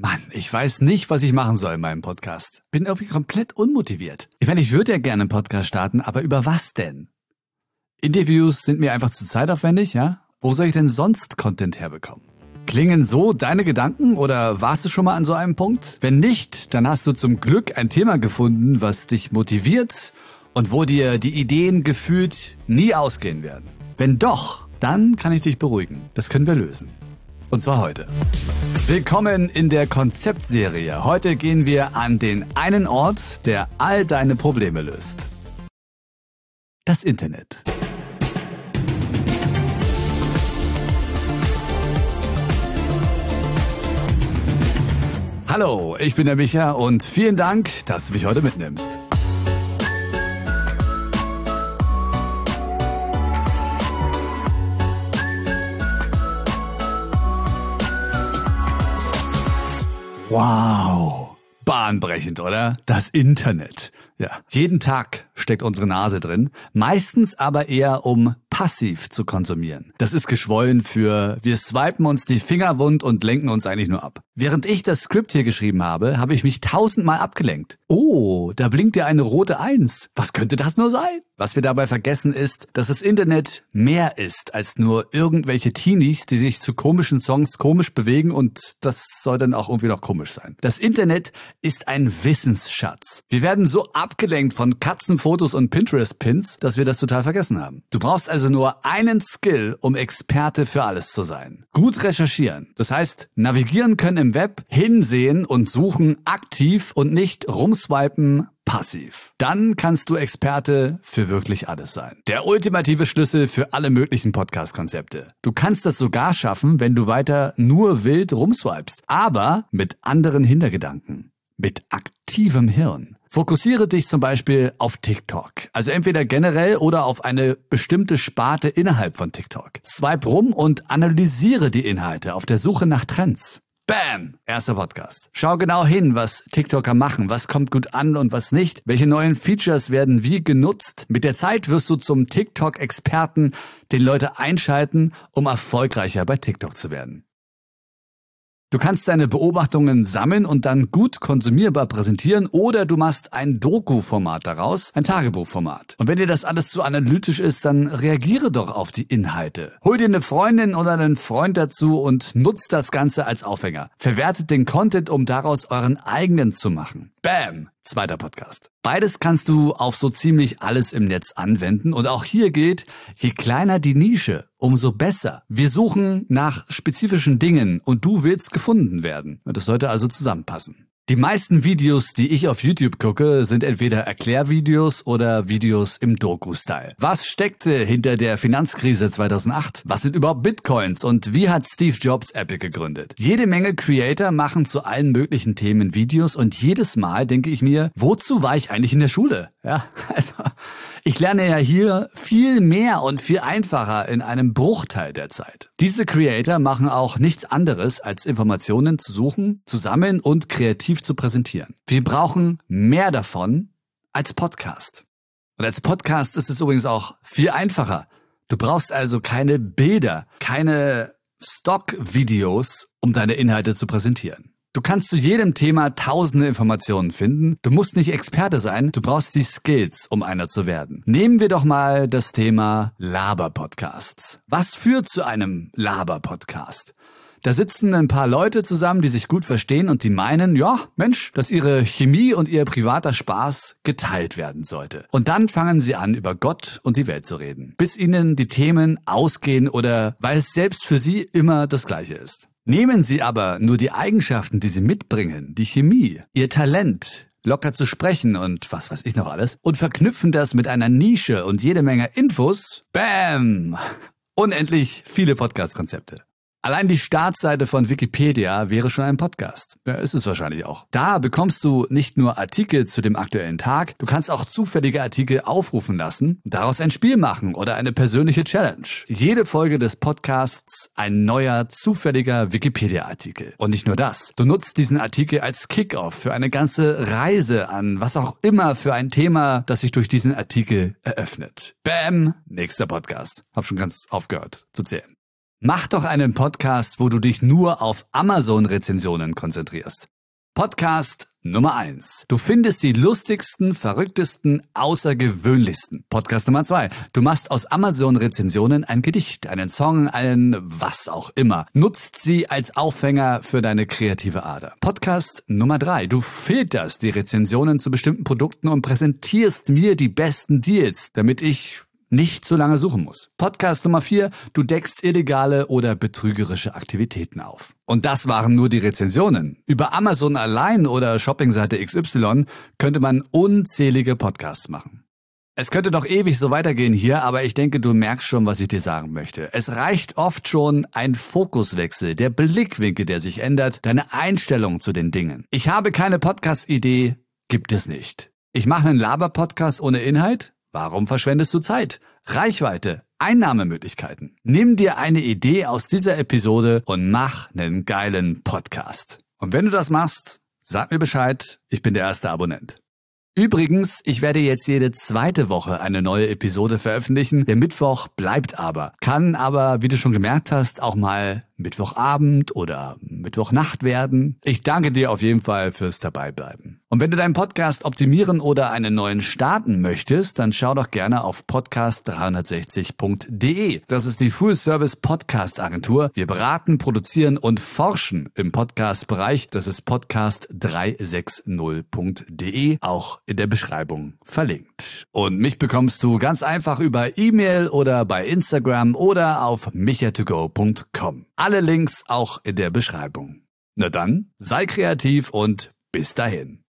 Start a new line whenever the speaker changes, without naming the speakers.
Mann, ich weiß nicht, was ich machen soll in meinem Podcast. Bin irgendwie komplett unmotiviert. Ich meine, ich würde ja gerne einen Podcast starten, aber über was denn? Interviews sind mir einfach zu zeitaufwendig, ja? Wo soll ich denn sonst Content herbekommen? Klingen so deine Gedanken oder warst du schon mal an so einem Punkt? Wenn nicht, dann hast du zum Glück ein Thema gefunden, was dich motiviert und wo dir die Ideen gefühlt nie ausgehen werden. Wenn doch, dann kann ich dich beruhigen. Das können wir lösen. Und zwar heute. Willkommen in der Konzeptserie. Heute gehen wir an den einen Ort, der all deine Probleme löst. Das Internet. Hallo, ich bin der Micha und vielen Dank, dass du mich heute mitnimmst. Wow. Bahnbrechend, oder? Das Internet. Ja. Jeden Tag steckt unsere Nase drin. Meistens aber eher um passiv zu konsumieren. Das ist geschwollen für wir swipen uns die Finger wund und lenken uns eigentlich nur ab. Während ich das Skript hier geschrieben habe, habe ich mich tausendmal abgelenkt. Oh, da blinkt ja eine rote Eins. Was könnte das nur sein? Was wir dabei vergessen ist, dass das Internet mehr ist als nur irgendwelche Teenies, die sich zu komischen Songs komisch bewegen und das soll dann auch irgendwie noch komisch sein. Das Internet ist ein Wissensschatz. Wir werden so abgelenkt von Katzenfotos und Pinterest-Pins, dass wir das total vergessen haben. Du brauchst also nur einen Skill, um Experte für alles zu sein. Gut recherchieren. Das heißt, navigieren können im Web, hinsehen und suchen aktiv und nicht rumswipen, passiv. Dann kannst du Experte für wirklich alles sein. Der ultimative Schlüssel für alle möglichen Podcast-Konzepte. Du kannst das sogar schaffen, wenn du weiter nur wild rumswipest, aber mit anderen Hintergedanken. Mit aktivem Hirn. Fokussiere dich zum Beispiel auf TikTok. Also entweder generell oder auf eine bestimmte Sparte innerhalb von TikTok. Swipe rum und analysiere die Inhalte auf der Suche nach Trends. Bam! Erster Podcast. Schau genau hin, was TikToker machen, was kommt gut an und was nicht, welche neuen Features werden wie genutzt. Mit der Zeit wirst du zum TikTok-Experten, den Leute einschalten, um erfolgreicher bei TikTok zu werden. Du kannst deine Beobachtungen sammeln und dann gut konsumierbar präsentieren oder du machst ein Doku-Format daraus, ein Tagebuchformat. Und wenn dir das alles zu analytisch ist, dann reagiere doch auf die Inhalte. Hol dir eine Freundin oder einen Freund dazu und nutzt das Ganze als Aufhänger. Verwertet den Content, um daraus euren eigenen zu machen. Bam! Zweiter Podcast. Beides kannst du auf so ziemlich alles im Netz anwenden und auch hier gilt, je kleiner die Nische, umso besser. Wir suchen nach spezifischen Dingen und du willst gefunden werden. Das sollte also zusammenpassen. Die meisten Videos, die ich auf YouTube gucke, sind entweder Erklärvideos oder Videos im Doku-Style. Was steckte hinter der Finanzkrise 2008? Was sind überhaupt Bitcoins und wie hat Steve Jobs Apple gegründet? Jede Menge Creator machen zu allen möglichen Themen Videos und jedes Mal denke ich mir, wozu war ich eigentlich in der Schule? Ja, also ich lerne ja hier viel mehr und viel einfacher in einem Bruchteil der Zeit. Diese Creator machen auch nichts anderes, als Informationen zu suchen, zu sammeln und kreativ zu präsentieren. Wir brauchen mehr davon als Podcast. Und als Podcast ist es übrigens auch viel einfacher. Du brauchst also keine Bilder, keine Stock-Videos, um deine Inhalte zu präsentieren. Du kannst zu jedem Thema tausende Informationen finden. Du musst nicht Experte sein, du brauchst die Skills, um einer zu werden. Nehmen wir doch mal das Thema Laber-Podcasts. Was führt zu einem Laber-Podcast? Da sitzen ein paar Leute zusammen, die sich gut verstehen und die meinen, ja, Mensch, dass ihre Chemie und ihr privater Spaß geteilt werden sollte. Und dann fangen sie an, über Gott und die Welt zu reden, bis ihnen die Themen ausgehen oder weil es selbst für sie immer das Gleiche ist. Nehmen Sie aber nur die Eigenschaften, die Sie mitbringen, die Chemie, Ihr Talent, locker zu sprechen und was weiß ich noch alles, und verknüpfen das mit einer Nische und jede Menge Infos, bam! Unendlich viele Podcast-Konzepte. Allein die Startseite von Wikipedia wäre schon ein Podcast. Ja, ist es wahrscheinlich auch. Da bekommst du nicht nur Artikel zu dem aktuellen Tag, du kannst auch zufällige Artikel aufrufen lassen, daraus ein Spiel machen oder eine persönliche Challenge. Jede Folge des Podcasts ein neuer zufälliger Wikipedia-Artikel. Und nicht nur das. Du nutzt diesen Artikel als Kickoff für eine ganze Reise an was auch immer für ein Thema, das sich durch diesen Artikel eröffnet. Bam! Nächster Podcast. Hab schon ganz aufgehört zu zählen. Mach doch einen Podcast, wo du dich nur auf Amazon-Rezensionen konzentrierst. Podcast Nummer eins. Du findest die lustigsten, verrücktesten, außergewöhnlichsten. Podcast Nummer zwei. Du machst aus Amazon-Rezensionen ein Gedicht, einen Song, ein was auch immer. Nutzt sie als Aufhänger für deine kreative Ader. Podcast Nummer drei. Du filterst die Rezensionen zu bestimmten Produkten und präsentierst mir die besten Deals, damit ich nicht so lange suchen muss. Podcast Nummer 4, du deckst illegale oder betrügerische Aktivitäten auf. Und das waren nur die Rezensionen. Über Amazon allein oder Shoppingseite XY könnte man unzählige Podcasts machen. Es könnte noch ewig so weitergehen hier, aber ich denke, du merkst schon, was ich dir sagen möchte. Es reicht oft schon ein Fokuswechsel, der Blickwinkel, der sich ändert, deine Einstellung zu den Dingen. Ich habe keine Podcast-Idee, gibt es nicht. Ich mache einen Laber-Podcast ohne Inhalt, Warum verschwendest du Zeit? Reichweite, Einnahmemöglichkeiten. Nimm dir eine Idee aus dieser Episode und mach einen geilen Podcast. Und wenn du das machst, sag mir Bescheid, ich bin der erste Abonnent. Übrigens, ich werde jetzt jede zweite Woche eine neue Episode veröffentlichen. Der Mittwoch bleibt aber. Kann aber, wie du schon gemerkt hast, auch mal Mittwochabend oder Mittwochnacht werden. Ich danke dir auf jeden Fall fürs Dabeibleiben. Und wenn du deinen Podcast optimieren oder einen neuen starten möchtest, dann schau doch gerne auf podcast360.de. Das ist die Full Service Podcast Agentur. Wir beraten, produzieren und forschen im Podcast-Bereich. Das ist podcast360.de, auch in der Beschreibung verlinkt. Und mich bekommst du ganz einfach über E-Mail oder bei Instagram oder auf michatogo.com. Alle Links auch in der Beschreibung. Na dann, sei kreativ und bis dahin.